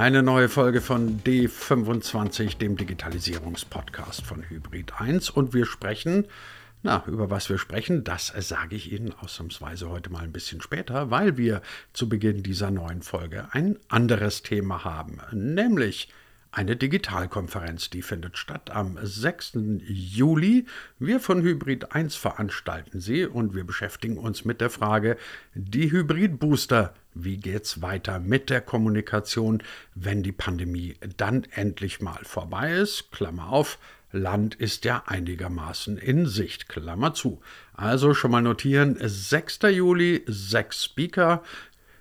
Eine neue Folge von D25, dem Digitalisierungspodcast von Hybrid 1. Und wir sprechen, na, über was wir sprechen, das sage ich Ihnen ausnahmsweise heute mal ein bisschen später, weil wir zu Beginn dieser neuen Folge ein anderes Thema haben, nämlich eine Digitalkonferenz, die findet statt am 6. Juli. Wir von Hybrid 1 veranstalten sie und wir beschäftigen uns mit der Frage, die Hybrid-Booster, wie geht's weiter mit der Kommunikation, wenn die Pandemie dann endlich mal vorbei ist? Klammer auf, Land ist ja einigermaßen in Sicht, Klammer zu. Also schon mal notieren, 6. Juli, sechs Speaker,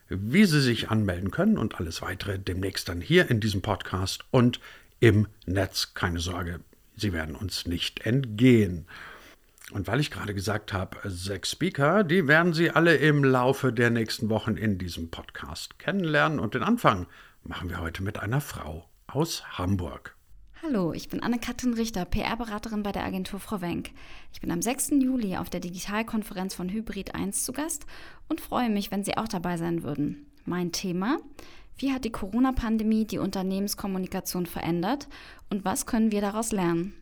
wie Sie sich anmelden können und alles weitere demnächst dann hier in diesem Podcast und im Netz. Keine Sorge, Sie werden uns nicht entgehen. Und weil ich gerade gesagt habe, sechs Speaker, die werden Sie alle im Laufe der nächsten Wochen in diesem Podcast kennenlernen. Und den Anfang machen wir heute mit einer Frau aus Hamburg. Hallo, ich bin Anne-Kathrin Richter, PR-Beraterin bei der Agentur Frau Wenk. Ich bin am 6. Juli auf der Digitalkonferenz von Hybrid 1 zu Gast und freue mich, wenn Sie auch dabei sein würden. Mein Thema: Wie hat die Corona-Pandemie die Unternehmenskommunikation verändert und was können wir daraus lernen?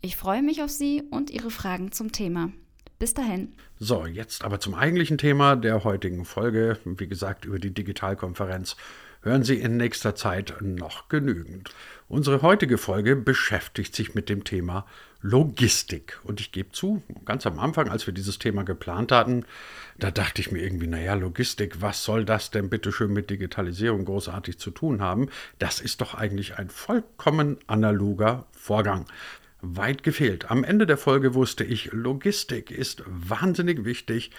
Ich freue mich auf Sie und Ihre Fragen zum Thema. Bis dahin. So, jetzt aber zum eigentlichen Thema der heutigen Folge, wie gesagt, über die Digitalkonferenz hören Sie in nächster Zeit noch genügend. Unsere heutige Folge beschäftigt sich mit dem Thema Logistik. Und ich gebe zu, ganz am Anfang, als wir dieses Thema geplant hatten, da dachte ich mir irgendwie, naja, Logistik, was soll das denn bitte schön mit Digitalisierung großartig zu tun haben? Das ist doch eigentlich ein vollkommen analoger Vorgang. Weit gefehlt. Am Ende der Folge wusste ich, Logistik ist wahnsinnig wichtig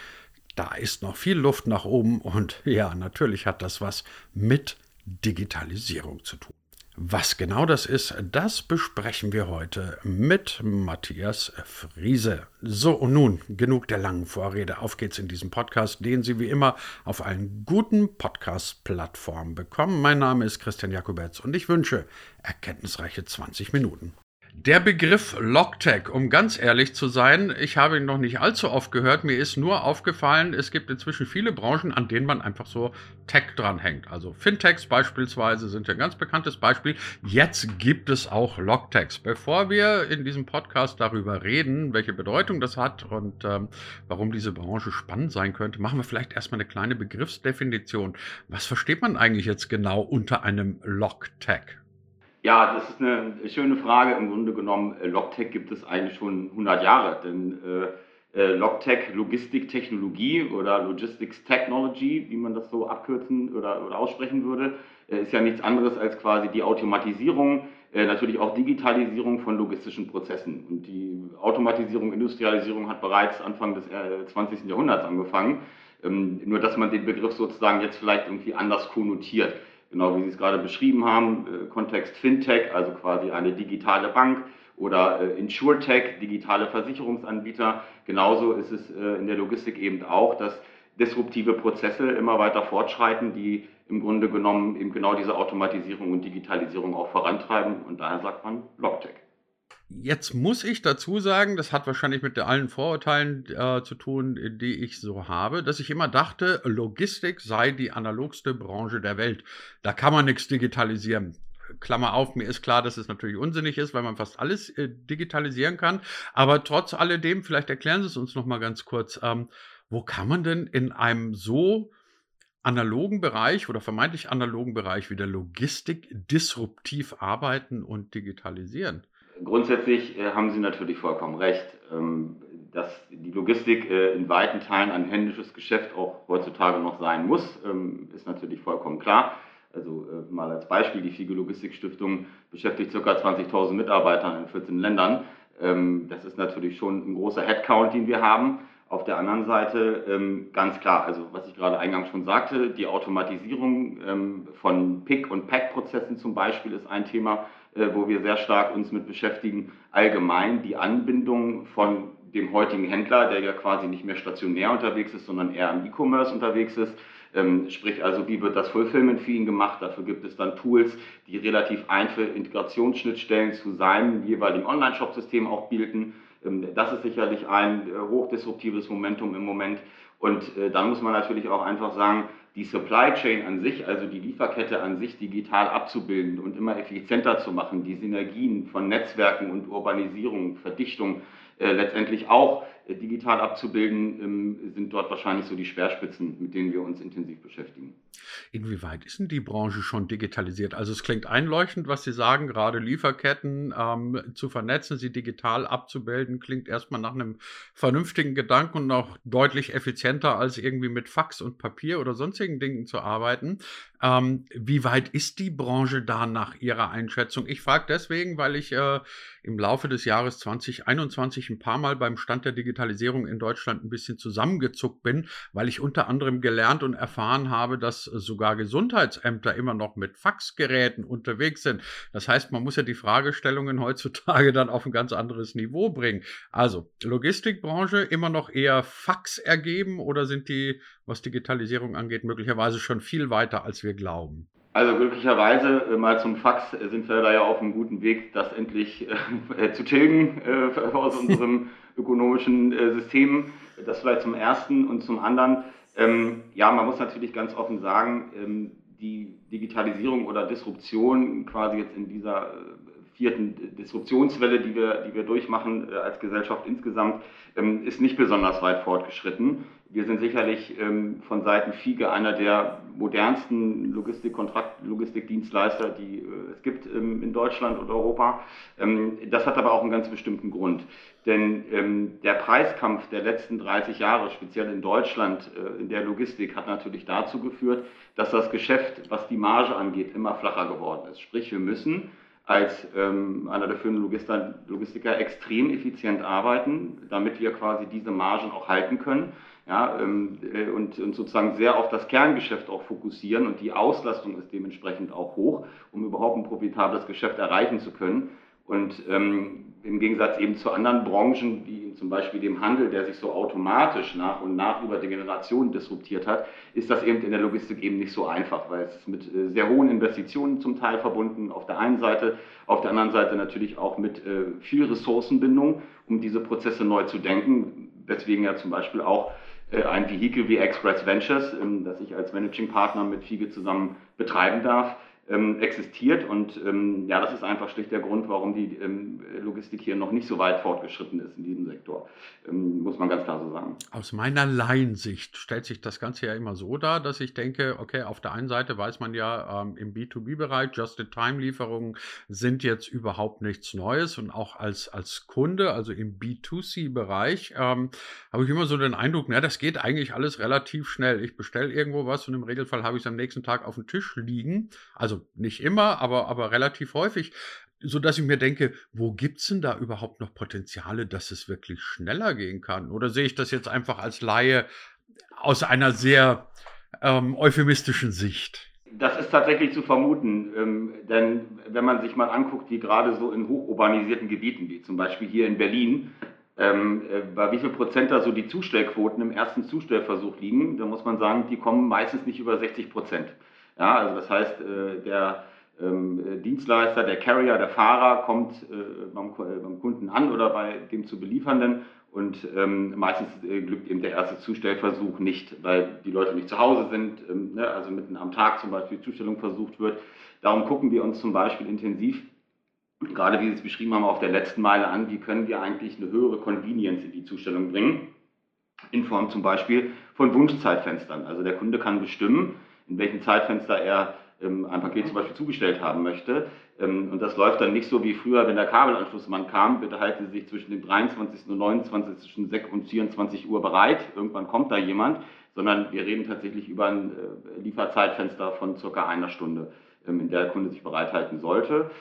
da ist noch viel Luft nach oben und ja, natürlich hat das was mit Digitalisierung zu tun. Was genau das ist, das besprechen wir heute mit Matthias Friese. So, und nun genug der langen Vorrede. Auf geht's in diesem Podcast, den Sie wie immer auf allen guten Podcast-Plattformen bekommen. Mein Name ist Christian Jakobetz und ich wünsche erkenntnisreiche 20 Minuten. Der Begriff Logtech, um ganz ehrlich zu sein, ich habe ihn noch nicht allzu oft gehört. Mir ist nur aufgefallen, es gibt inzwischen viele Branchen, an denen man einfach so Tech dranhängt. Also Fintechs beispielsweise sind ein ganz bekanntes Beispiel. Jetzt gibt es auch Logtechs. Bevor wir in diesem Podcast darüber reden, welche Bedeutung das hat und ähm, warum diese Branche spannend sein könnte, machen wir vielleicht erstmal eine kleine Begriffsdefinition. Was versteht man eigentlich jetzt genau unter einem Logtech? Ja, das ist eine schöne Frage. Im Grunde genommen, äh, Logtech gibt es eigentlich schon 100 Jahre, denn äh, äh, Logtech, Logistiktechnologie oder Logistics Technology, wie man das so abkürzen oder, oder aussprechen würde, äh, ist ja nichts anderes als quasi die Automatisierung, äh, natürlich auch Digitalisierung von logistischen Prozessen. Und die Automatisierung, Industrialisierung hat bereits Anfang des 20. Äh, Jahrhunderts angefangen. Ähm, nur dass man den Begriff sozusagen jetzt vielleicht irgendwie anders konnotiert genau wie Sie es gerade beschrieben haben, äh, Kontext Fintech, also quasi eine digitale Bank oder äh, Insurtech, digitale Versicherungsanbieter. Genauso ist es äh, in der Logistik eben auch, dass disruptive Prozesse immer weiter fortschreiten, die im Grunde genommen eben genau diese Automatisierung und Digitalisierung auch vorantreiben. Und daher sagt man Logtech. Jetzt muss ich dazu sagen, das hat wahrscheinlich mit allen Vorurteilen äh, zu tun, die ich so habe, dass ich immer dachte, Logistik sei die analogste Branche der Welt. Da kann man nichts digitalisieren. Klammer auf, mir ist klar, dass es natürlich unsinnig ist, weil man fast alles äh, digitalisieren kann. Aber trotz alledem, vielleicht erklären Sie es uns noch mal ganz kurz. Ähm, wo kann man denn in einem so analogen Bereich oder vermeintlich analogen Bereich wie der Logistik disruptiv arbeiten und digitalisieren? Grundsätzlich äh, haben Sie natürlich vollkommen recht, ähm, dass die Logistik äh, in weiten Teilen ein händisches Geschäft auch heutzutage noch sein muss, ähm, ist natürlich vollkommen klar. Also äh, mal als Beispiel, die FIGE Logistikstiftung beschäftigt ca. 20.000 Mitarbeiter in 14 Ländern. Ähm, das ist natürlich schon ein großer Headcount, den wir haben. Auf der anderen Seite ähm, ganz klar, also was ich gerade eingangs schon sagte, die Automatisierung ähm, von Pick- und Pack-Prozessen zum Beispiel ist ein Thema, äh, wo wir sehr stark uns mit beschäftigen. Allgemein die Anbindung von dem heutigen Händler, der ja quasi nicht mehr stationär unterwegs ist, sondern eher im E-Commerce unterwegs ist. Ähm, sprich also, wie wird das Fulfillment für ihn gemacht? Dafür gibt es dann Tools, die relativ einfache Integrationsschnittstellen zu seinem jeweiligen Online-Shop-System auch bilden. Ähm, das ist sicherlich ein äh, hochdisruptives Momentum im Moment. Und äh, dann muss man natürlich auch einfach sagen, die Supply Chain an sich, also die Lieferkette an sich digital abzubilden und immer effizienter zu machen, die Synergien von Netzwerken und Urbanisierung, Verdichtung äh, letztendlich auch digital abzubilden, ähm, sind dort wahrscheinlich so die Speerspitzen, mit denen wir uns intensiv beschäftigen. Inwieweit ist denn die Branche schon digitalisiert? Also es klingt einleuchtend, was Sie sagen, gerade Lieferketten ähm, zu vernetzen, sie digital abzubilden, klingt erstmal nach einem vernünftigen Gedanken und auch deutlich effizienter als irgendwie mit Fax und Papier oder sonstigen Dingen zu arbeiten. Ähm, wie weit ist die Branche da nach Ihrer Einschätzung? Ich frage deswegen, weil ich äh, im Laufe des Jahres 2021 ein paar Mal beim Stand der Digitalisierung in Deutschland ein bisschen zusammengezuckt bin, weil ich unter anderem gelernt und erfahren habe, dass sogar Gesundheitsämter immer noch mit Faxgeräten unterwegs sind. Das heißt, man muss ja die Fragestellungen heutzutage dann auf ein ganz anderes Niveau bringen. Also, Logistikbranche immer noch eher Fax ergeben oder sind die, was Digitalisierung angeht, möglicherweise schon viel weiter, als wir glauben? Also glücklicherweise äh, mal zum Fax äh, sind wir da ja auf einem guten Weg, das endlich äh, zu tilgen äh, aus unserem ökonomischen äh, System. Das vielleicht zum Ersten und zum anderen. Ähm, ja, man muss natürlich ganz offen sagen, ähm, die Digitalisierung oder Disruption quasi jetzt in dieser vierten Disruptionswelle, die wir, die wir durchmachen äh, als Gesellschaft insgesamt, ähm, ist nicht besonders weit fortgeschritten. Wir sind sicherlich ähm, von Seiten FIGE einer der modernsten Logistikkontrakt, Logistikdienstleister, die äh, es gibt ähm, in Deutschland und Europa. Das hat aber auch einen ganz bestimmten Grund. Denn der Preiskampf der letzten 30 Jahre, speziell in Deutschland, äh, in der Logistik, hat natürlich dazu geführt, dass das Geschäft, was die Marge angeht, immer flacher geworden ist. Sprich, wir müssen als ähm, einer der führenden Logister, Logistiker extrem effizient arbeiten, damit wir quasi diese Margen auch halten können. Ja, ähm, äh, und, und, sozusagen sehr auf das Kerngeschäft auch fokussieren und die Auslastung ist dementsprechend auch hoch, um überhaupt ein profitables Geschäft erreichen zu können. Und ähm, im Gegensatz eben zu anderen Branchen, wie zum Beispiel dem Handel, der sich so automatisch nach und nach über die Generation disruptiert hat, ist das eben in der Logistik eben nicht so einfach, weil es ist mit äh, sehr hohen Investitionen zum Teil verbunden auf der einen Seite, auf der anderen Seite natürlich auch mit äh, viel Ressourcenbindung, um diese Prozesse neu zu denken, weswegen ja zum Beispiel auch äh, ein Vehikel wie Express Ventures, ähm, das ich als Managing Partner mit FIGE zusammen betreiben darf, existiert. Und ähm, ja, das ist einfach schlicht der Grund, warum die ähm, Logistik hier noch nicht so weit fortgeschritten ist in diesem Sektor, ähm, muss man ganz klar so sagen. Aus meiner Laiensicht stellt sich das Ganze ja immer so dar, dass ich denke, okay, auf der einen Seite weiß man ja, ähm, im B2B-Bereich, Just-in-Time-Lieferungen sind jetzt überhaupt nichts Neues und auch als, als Kunde, also im B2C-Bereich, ähm, habe ich immer so den Eindruck, na, das geht eigentlich alles relativ schnell. Ich bestelle irgendwo was und im Regelfall habe ich es am nächsten Tag auf dem Tisch liegen. Also nicht immer, aber, aber relativ häufig, so dass ich mir denke, wo gibt es denn da überhaupt noch Potenziale, dass es wirklich schneller gehen kann? Oder sehe ich das jetzt einfach als Laie aus einer sehr ähm, euphemistischen Sicht? Das ist tatsächlich zu vermuten, ähm, denn wenn man sich mal anguckt, wie gerade so in hochurbanisierten Gebieten, wie zum Beispiel hier in Berlin, ähm, äh, bei wie viel Prozent da so die Zustellquoten im ersten Zustellversuch liegen, dann muss man sagen, die kommen meistens nicht über 60 Prozent. Ja, also das heißt, äh, der ähm, Dienstleister, der Carrier, der Fahrer kommt äh, beim, beim, Kunden an oder bei dem zu beliefernden und ähm, meistens äh, glückt eben der erste Zustellversuch nicht, weil die Leute nicht zu Hause sind, ähm, ne, also mitten am Tag zum Beispiel Zustellung versucht wird. Darum gucken wir uns zum Beispiel intensiv, gerade wie Sie es beschrieben haben, auf der letzten Meile an, wie können wir eigentlich eine höhere Convenience in die Zustellung bringen, in Form zum Beispiel von Wunschzeitfenstern. Also der Kunde kann bestimmen, in welchem Zeitfenster er ähm, ein Paket zum Beispiel zugestellt haben möchte. Ähm, und das läuft dann nicht so wie früher, wenn der Kabelanschlussmann kam, bitte halten Sie sich zwischen dem 23. und 29. zwischen 6 und 24 Uhr bereit, irgendwann kommt da jemand, sondern wir reden tatsächlich über ein äh, Lieferzeitfenster von circa einer Stunde ähm, in der der Kunde sich bereithalten sollte.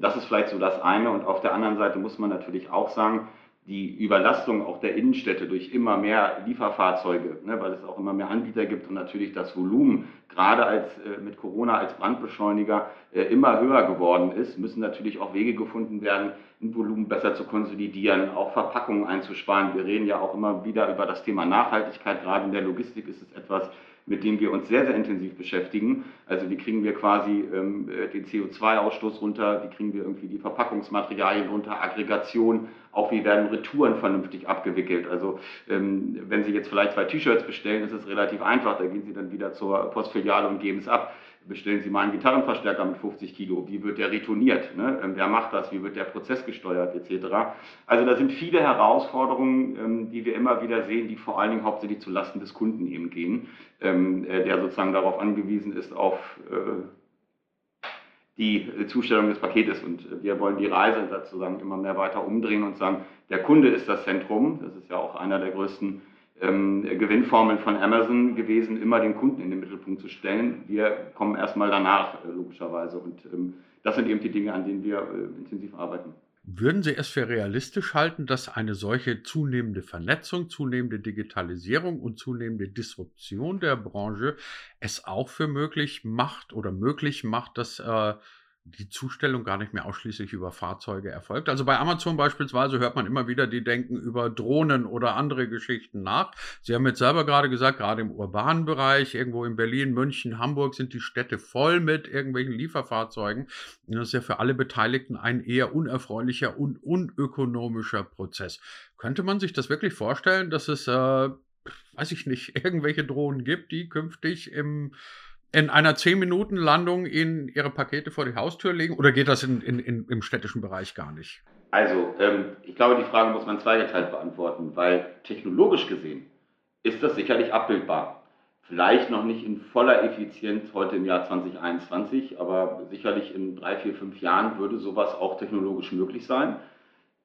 Das ist vielleicht so das eine. Und auf der anderen Seite muss man natürlich auch sagen, die Überlastung auch der Innenstädte durch immer mehr Lieferfahrzeuge, ne, weil es auch immer mehr Anbieter gibt und natürlich das Volumen, gerade als, äh, mit Corona als Brandbeschleuniger, äh, immer höher geworden ist, müssen natürlich auch Wege gefunden werden, ein Volumen besser zu konsolidieren, auch Verpackungen einzusparen. Wir reden ja auch immer wieder über das Thema Nachhaltigkeit. Gerade in der Logistik ist es etwas, mit dem wir uns sehr, sehr intensiv beschäftigen. Also wie kriegen wir quasi ähm, äh, den CO2-Ausstoß runter, wie kriegen wir irgendwie die Verpackungsmaterialien runter, Aggregation, auch wie werden Retouren vernünftig abgewickelt. Also ähm, wenn Sie jetzt vielleicht zwei T-Shirts bestellen, ist es relativ einfach, da gehen Sie dann wieder zur Postfiliale und geben es ab bestellen Sie mal einen Gitarrenverstärker mit 50 Kilo, wie wird der retourniert, ne? Ähm, wer macht das, wie wird der Prozess gesteuert etc. Also da sind viele Herausforderungen, ähm, die wir immer wieder sehen, die vor allen Dingen hauptsächlich zulasten des Kunden eben gehen, ähm, äh, der sozusagen darauf angewiesen ist, auf äh, die Zustellung des Paketes. Und äh, wir wollen die Reise sozusagen immer mehr weiter umdrehen und sagen, der Kunde ist das Zentrum. Das ist ja auch einer der größten ähm, Gewinnformeln von Amazon gewesen, immer den Kunden in den Mittelpunkt zu stellen. Wir kommen erstmal danach, äh, logischerweise. Und ähm, das sind eben die Dinge, an denen wir äh, intensiv arbeiten. Würden Sie es für realistisch halten, dass eine solche zunehmende Vernetzung, zunehmende Digitalisierung und zunehmende Disruption der Branche es auch für möglich macht oder möglich macht, dass äh, die Zustellung gar nicht mehr ausschließlich über Fahrzeuge erfolgt. Also bei Amazon beispielsweise hört man immer wieder, die denken über Drohnen oder andere Geschichten nach. Sie haben jetzt selber gerade gesagt, gerade im urbanen Bereich, irgendwo in Berlin, München, Hamburg sind die Städte voll mit irgendwelchen Lieferfahrzeugen. Und das ist ja für alle Beteiligten ein eher unerfreulicher und unökonomischer Prozess. Könnte man sich das wirklich vorstellen, dass es, äh, weiß ich nicht, irgendwelche Drohnen gibt, die künftig im in einer 10-Minuten-Landung in ihre Pakete vor die Haustür legen oder geht das in, in, in, im städtischen Bereich gar nicht? Also, ähm, ich glaube, die Frage muss man zweigeteilt beantworten, weil technologisch gesehen ist das sicherlich abbildbar. Vielleicht noch nicht in voller Effizienz heute im Jahr 2021, aber sicherlich in drei, vier, fünf Jahren würde sowas auch technologisch möglich sein.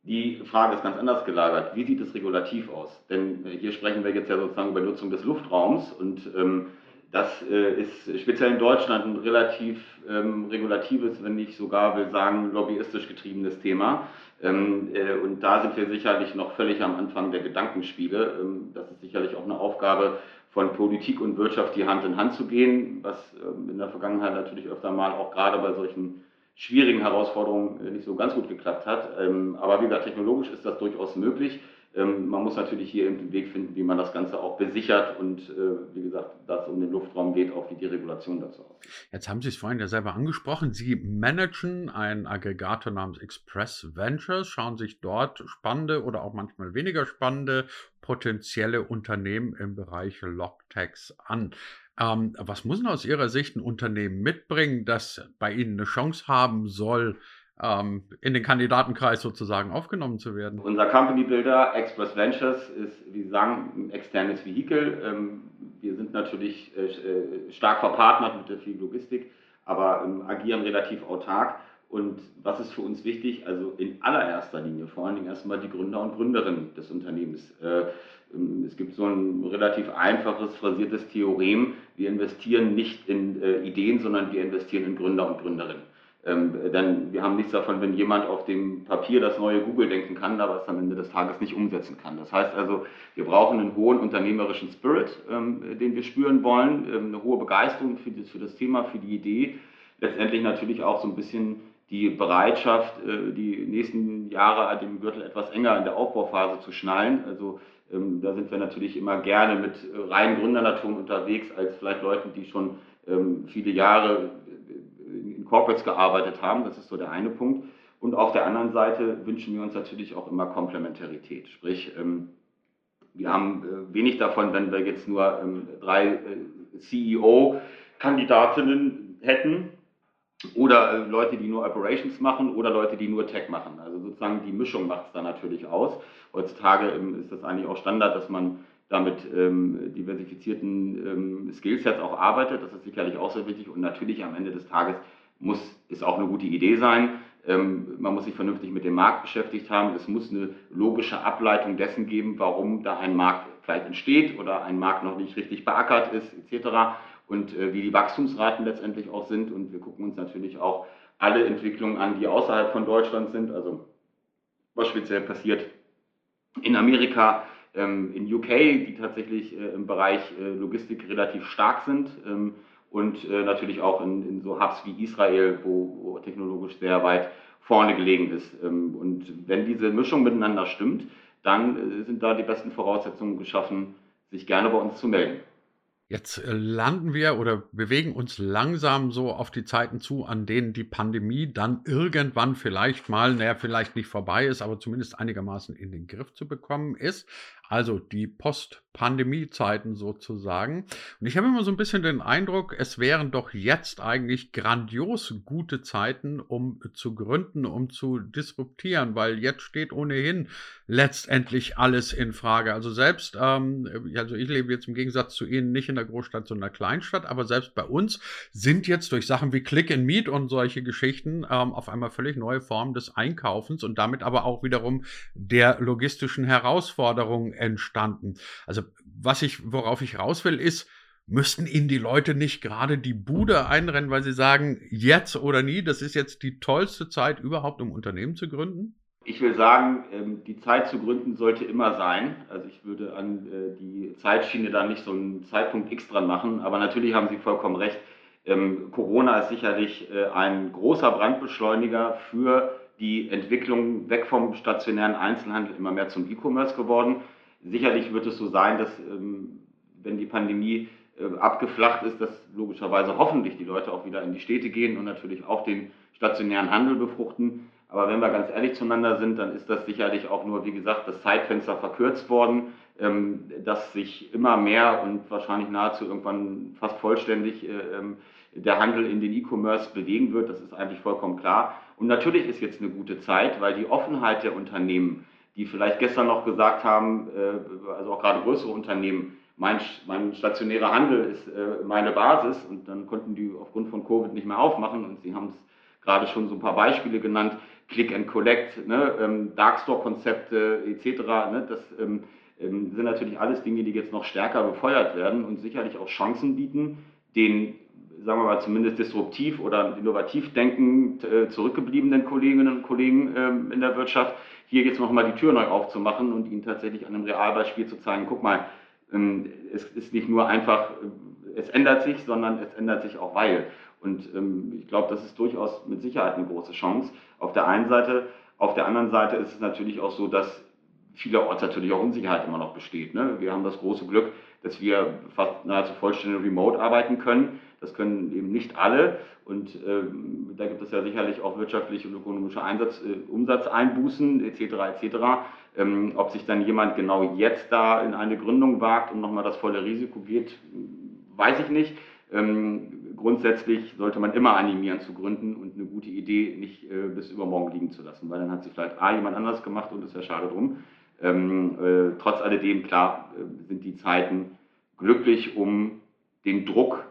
Die Frage ist ganz anders gelagert. Wie sieht es regulativ aus? Denn äh, hier sprechen wir jetzt ja sozusagen über Nutzung des Luftraums und ähm, das äh, ist speziell in Deutschland ein relativ ähm, regulatives, wenn nicht sogar will sagen, lobbyistisch getriebenes Thema. Ähm, äh, und da sind wir sicherlich noch völlig am Anfang der Gedankenspiele. Ähm, das ist sicherlich auch eine Aufgabe von Politik und Wirtschaft, die Hand in Hand zu gehen, was ähm, in der Vergangenheit natürlich öfter mal auch gerade bei solchen schwierigen Herausforderungen äh, nicht so ganz gut geklappt hat. Ähm, aber wie gesagt, technologisch ist das durchaus möglich. Ähm, man muss natürlich hier den Weg finden, wie man das Ganze auch besichert und äh, wie gesagt, dass es um den Luftraum geht, auch wie die Regulation dazu aussieht. Jetzt haben Sie es vorhin ja selber angesprochen. Sie managen einen Aggregator namens Express Ventures, schauen sich dort spannende oder auch manchmal weniger spannende potenzielle Unternehmen im Bereich Logtags an. Ähm, was muss denn aus Ihrer Sicht ein Unternehmen mitbringen, das bei Ihnen eine Chance haben soll, in den Kandidatenkreis sozusagen aufgenommen zu werden? Unser Company Builder Express Ventures ist, wie Sie sagen, ein externes Vehikel. Ähm, wir sind natürlich äh, äh, stark verpartnert mit der viel Logistik, aber ähm, agieren relativ autark. Und was ist für uns wichtig? Also in allererster Linie vor allen Dingen erstmal die Gründer und Gründerinnen des Unternehmens. Äh, es gibt so ein relativ einfaches, phrasiertes Theorem. Wir investieren nicht in Ideen, sondern wir investieren in Gründer und Gründerinnen. Ähm, denn wir haben nichts davon, wenn jemand auf dem Papier das neue Google denken kann, aber es am Ende des Tages nicht umsetzen kann. Das heißt also, wir brauchen einen hohen unternehmerischen Spirit, ähm, den wir spüren wollen, ähm, eine hohe Begeisterung für das, für das Thema, für die Idee, letztendlich natürlich auch so ein bisschen die Bereitschaft, äh, die nächsten Jahre den Gürtel etwas enger in der Aufbauphase zu schnallen. Also ähm, da sind wir natürlich immer gerne mit reinen Gründernatur unterwegs, als vielleicht Leuten, die schon ähm, viele Jahre Corporates gearbeitet haben. Das ist so der eine Punkt. Und auf der anderen Seite wünschen wir uns natürlich auch immer Komplementarität. Sprich, ähm, wir haben äh, wenig davon, wenn wir jetzt nur ähm, drei äh, CEO-Kandidatinnen hätten oder äh, Leute, die nur Operations machen oder Leute, die nur Tech machen. Also sozusagen die Mischung macht es dann natürlich aus. Heutzutage ähm, ist das eigentlich auch Standard, dass man damit ähm, diversifizierten ähm, Skillsets auch arbeitet. Das ist sicherlich auch sehr wichtig und natürlich am Ende des Tages muss, ist auch eine gute Idee sein. Ähm, man muss sich vernünftig mit dem Markt beschäftigt haben. Es muss eine logische Ableitung dessen geben, warum da ein Markt vielleicht entsteht oder ein Markt noch nicht richtig beackert ist, etc. Und äh, wie die Wachstumsraten letztendlich auch sind. Und wir gucken uns natürlich auch alle Entwicklungen an, die außerhalb von Deutschland sind. Also was speziell passiert in Amerika, ähm, in UK, die tatsächlich äh, im Bereich äh, Logistik relativ stark sind. Ähm, und äh, natürlich auch in, in, so Hubs wie Israel, wo, wo, technologisch sehr weit vorne gelegen ist. Ähm, und wenn diese Mischung miteinander stimmt, dann äh, sind da die besten Voraussetzungen geschaffen, sich gerne bei uns zu melden. Jetzt äh, landen wir oder bewegen uns langsam so auf die Zeiten zu, an denen die Pandemie dann irgendwann vielleicht mal, naja, vielleicht nicht vorbei ist, aber zumindest einigermaßen in den Griff zu bekommen ist. Also die Post-Pandemie-Zeiten sozusagen. Und ich habe immer so ein bisschen den Eindruck, es wären doch jetzt eigentlich grandios gute Zeiten, um zu gründen, um zu disruptieren, weil jetzt steht ohnehin letztendlich alles in Frage. Also selbst, ähm, also ich lebe jetzt im Gegensatz zu Ihnen nicht in der Großstadt, sondern in der Kleinstadt, aber selbst bei uns sind jetzt durch Sachen wie Click and Meet und solche Geschichten ähm, auf einmal völlig neue Formen des Einkaufens und damit aber auch wiederum der logistischen Herausforderungen entstanden. Also was ich, worauf ich raus will, ist, müssten Ihnen die Leute nicht gerade die Bude einrennen, weil sie sagen, jetzt oder nie, das ist jetzt die tollste Zeit überhaupt, um Unternehmen zu gründen? Ich will sagen, ähm, die Zeit zu gründen sollte immer sein. Also ich würde an äh, die Zeitschiene da nicht so einen Zeitpunkt X dran machen, aber natürlich haben Sie vollkommen recht. Ähm, Corona ist sicherlich äh, ein großer Brandbeschleuniger für die Entwicklung weg vom stationären Einzelhandel immer mehr zum E-Commerce geworden. Sicherlich wird es so sein, dass ähm, wenn die Pandemie äh, abgeflacht ist, dass logischerweise hoffentlich die Leute auch wieder in die Städte gehen und natürlich auch den stationären Handel befruchten. Aber wenn wir ganz ehrlich zueinander sind, dann ist das sicherlich auch nur, wie gesagt, das Zeitfenster verkürzt worden, ähm, dass sich immer mehr und wahrscheinlich nahezu irgendwann fast vollständig äh, ähm, der Handel in den E-Commerce bewegen wird. Das ist eigentlich vollkommen klar. Und natürlich ist jetzt eine gute Zeit, weil die Offenheit der Unternehmen, die vielleicht gestern noch gesagt haben, äh, also auch gerade größere Unternehmen, mein, mein stationärer Handel ist äh, meine Basis und dann konnten die aufgrund von Covid nicht mehr aufmachen und sie haben es gerade schon so ein paar Beispiele genannt, Click and Collect, ne, ähm, Darkstore-Konzepte etc. Ne, das ähm, ähm, sind natürlich alles Dinge, die jetzt noch stärker befeuert werden und sicherlich auch Chancen bieten, den sagen wir mal, zumindest disruptiv oder innovativ denkend äh, zurückgebliebenen Kolleginnen und Kollegen ähm, in der Wirtschaft, hier jetzt nochmal die Tür neu aufzumachen und ihnen tatsächlich an einem Realbeispiel zu zeigen, guck mal, ähm, es ist nicht nur einfach, äh, es ändert sich, sondern es ändert sich auch weil. Und ähm, ich glaube, das ist durchaus mit Sicherheit eine große Chance. Auf der einen Seite, auf der anderen Seite ist es natürlich auch so, dass vielerorts natürlich auch Unsicherheit immer noch besteht. Ne? Wir haben das große Glück, dass wir fast nahezu vollständig remote arbeiten können. Das können eben nicht alle. Und ähm, da gibt es ja sicherlich auch wirtschaftliche und ökonomische Einsatz, äh, Umsatzeinbußen etc. etc. Ähm, ob sich dann jemand genau jetzt da in eine Gründung wagt und nochmal das volle Risiko geht, weiß ich nicht. Ähm, grundsätzlich sollte man immer animieren zu gründen und eine gute Idee nicht äh, bis übermorgen liegen zu lassen, weil dann hat sie vielleicht A, jemand anders gemacht und ist ja schade drum. Ähm, äh, trotz alledem, klar, äh, sind die Zeiten glücklich, um den Druck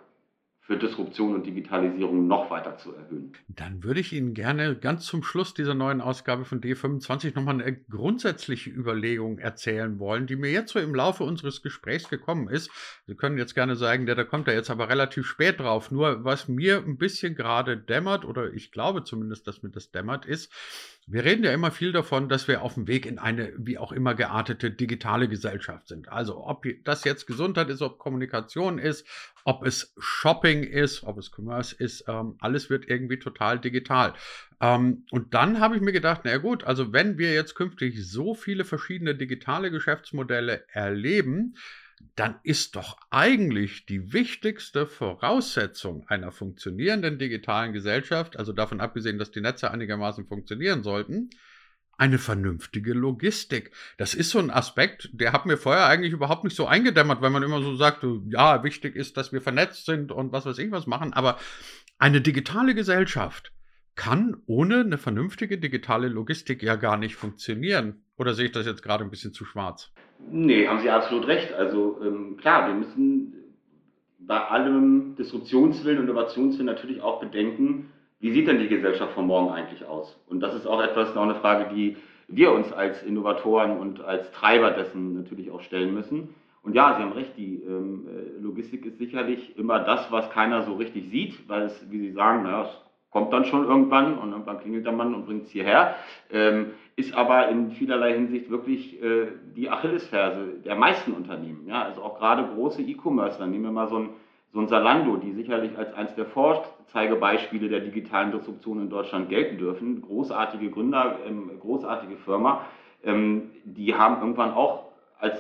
für Disruption und Digitalisierung noch weiter zu erhöhen. Dann würde ich Ihnen gerne ganz zum Schluss dieser neuen Ausgabe von D25 nochmal eine grundsätzliche Überlegung erzählen wollen, die mir jetzt so im Laufe unseres Gesprächs gekommen ist. Sie können jetzt gerne sagen, der, da kommt er jetzt aber relativ spät drauf. Nur was mir ein bisschen gerade dämmert, oder ich glaube zumindest, dass mir das dämmert, ist, wir reden ja immer viel davon, dass wir auf dem Weg in eine wie auch immer geartete digitale Gesellschaft sind. Also ob das jetzt Gesundheit ist, ob Kommunikation ist, ob es Shopping ist, ob es Commerce ist, ähm, alles wird irgendwie total digital. Ähm, und dann habe ich mir gedacht, na gut, also wenn wir jetzt künftig so viele verschiedene digitale Geschäftsmodelle erleben, dann ist doch eigentlich die wichtigste Voraussetzung einer funktionierenden digitalen Gesellschaft, also davon abgesehen, dass die Netze einigermaßen funktionieren sollten, eine vernünftige Logistik. Das ist so ein Aspekt, der hat mir vorher eigentlich überhaupt nicht so eingedämmert, weil man immer so sagt, ja, wichtig ist, dass wir vernetzt sind und was weiß ich was machen, aber eine digitale Gesellschaft kann ohne eine vernünftige digitale Logistik ja gar nicht funktionieren. Oder sehe ich das jetzt gerade ein bisschen zu schwarz? Nee, haben Sie absolut recht. Also ähm, klar, wir müssen bei allem Disruptionswillen und Innovationswillen natürlich auch bedenken, wie sieht denn die Gesellschaft von morgen eigentlich aus? Und das ist auch etwas, noch eine Frage, die wir uns als Innovatoren und als Treiber dessen natürlich auch stellen müssen. Und ja, Sie haben recht, die ähm, äh, Logistik ist sicherlich immer das, was keiner so richtig sieht, weil es, wie Sie sagen, naja, es kommt dann schon irgendwann und irgendwann klingelt der Mann und bringt es hierher. Ähm, ist aber in vielerlei Hinsicht wirklich äh, die Achillesferse der meisten Unternehmen. Ja? Also auch gerade große E-Commercer, nehmen wir mal so ein, so ein Zalando, die sicherlich als eines der Vorzeigebeispiele der digitalen Disruption in Deutschland gelten dürfen. Großartige Gründer, ähm, großartige Firma, ähm, die haben irgendwann auch als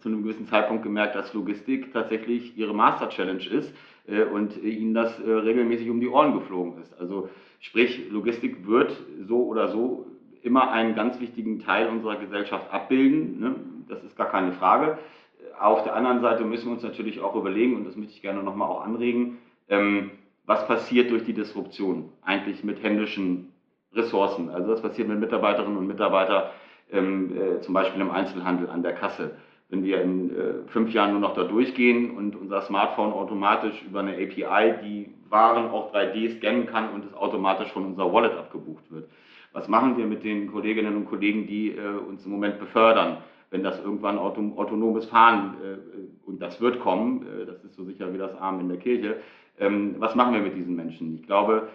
zu einem gewissen Zeitpunkt gemerkt, dass Logistik tatsächlich ihre Master Challenge ist äh, und ihnen das äh, regelmäßig um die Ohren geflogen ist. Also sprich, Logistik wird so oder so immer einen ganz wichtigen Teil unserer Gesellschaft abbilden. Ne? Das ist gar keine Frage. Auf der anderen Seite müssen wir uns natürlich auch überlegen, und das möchte ich gerne nochmal auch anregen, ähm, was passiert durch die Disruption eigentlich mit händischen Ressourcen. Also was passiert mit Mitarbeiterinnen und Mitarbeitern, ähm, äh, zum Beispiel im Einzelhandel an der Kasse. Wenn wir in äh, fünf Jahren nur noch da durchgehen und unser Smartphone automatisch über eine API die Waren auch 3D scannen kann und es automatisch von unserer Wallet abgebucht wird. Was machen wir mit den Kolleginnen und Kollegen, die äh, uns im Moment befördern? wenn das irgendwann auto, autonomes Fahren, äh, und das wird kommen, äh, das ist so sicher wie das Arm in der Kirche, ähm, was machen wir mit diesen Menschen? Ich glaube,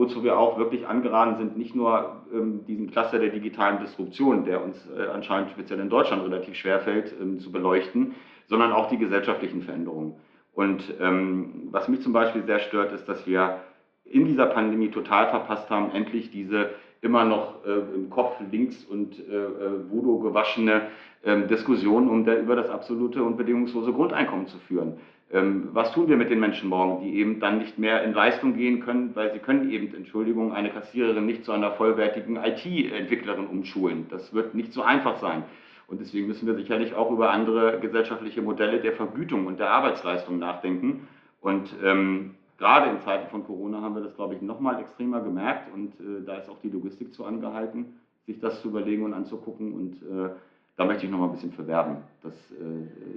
wozu wir auch wirklich angeraten sind, nicht nur ähm, diesen Cluster der digitalen Disruption, der uns äh, anscheinend speziell in Deutschland relativ schwer fällt, ähm, zu beleuchten, sondern auch die gesellschaftlichen Veränderungen. Und ähm, was mich zum Beispiel sehr stört, ist, dass wir in dieser Pandemie total verpasst haben, endlich diese immer noch äh, im Kopf links und äh, äh Voodoo gewaschene ähm, Diskussion um der, über das absolute und bedingungslose Grundeinkommen zu führen. Ähm, was tun wir mit den Menschen morgen, die eben dann nicht mehr in Leistung gehen können, weil sie können eben, Entschuldigung, eine Kassiererin nicht zu einer vollwertigen IT-Entwicklerin umschulen. Das wird nicht so einfach sein. Und deswegen müssen wir sicherlich auch über andere gesellschaftliche Modelle der Vergütung und der Arbeitsleistung nachdenken. Und ähm, gerade in Zeiten von Corona haben wir das, glaube ich, nochmal extremer gemerkt. Und äh, da ist auch die Logistik zu angehalten, sich das zu überlegen und anzugucken. Und äh, da möchte ich nochmal ein bisschen verwerben, dass äh,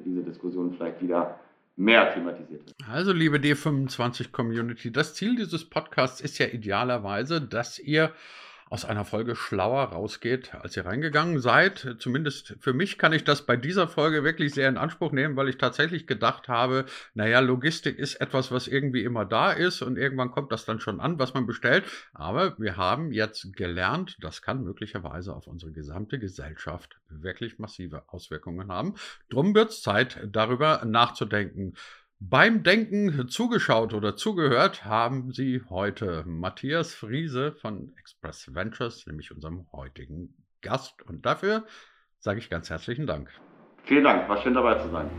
diese Diskussion vielleicht wieder mehr thematisiert wird. Also, liebe D25-Community, das Ziel dieses Podcasts ist ja idealerweise, dass ihr aus einer Folge schlauer rausgeht, als ihr reingegangen seid. Zumindest für mich kann ich das bei dieser Folge wirklich sehr in Anspruch nehmen, weil ich tatsächlich gedacht habe, naja, Logistik ist etwas, was irgendwie immer da ist und irgendwann kommt das dann schon an, was man bestellt. Aber wir haben jetzt gelernt, das kann möglicherweise auf unsere gesamte Gesellschaft wirklich massive Auswirkungen haben. Drum wird es Zeit, darüber nachzudenken. Beim Denken zugeschaut oder zugehört haben Sie heute Matthias Friese von Express Ventures, nämlich unserem heutigen Gast. Und dafür sage ich ganz herzlichen Dank. Vielen Dank, war schön dabei zu sein.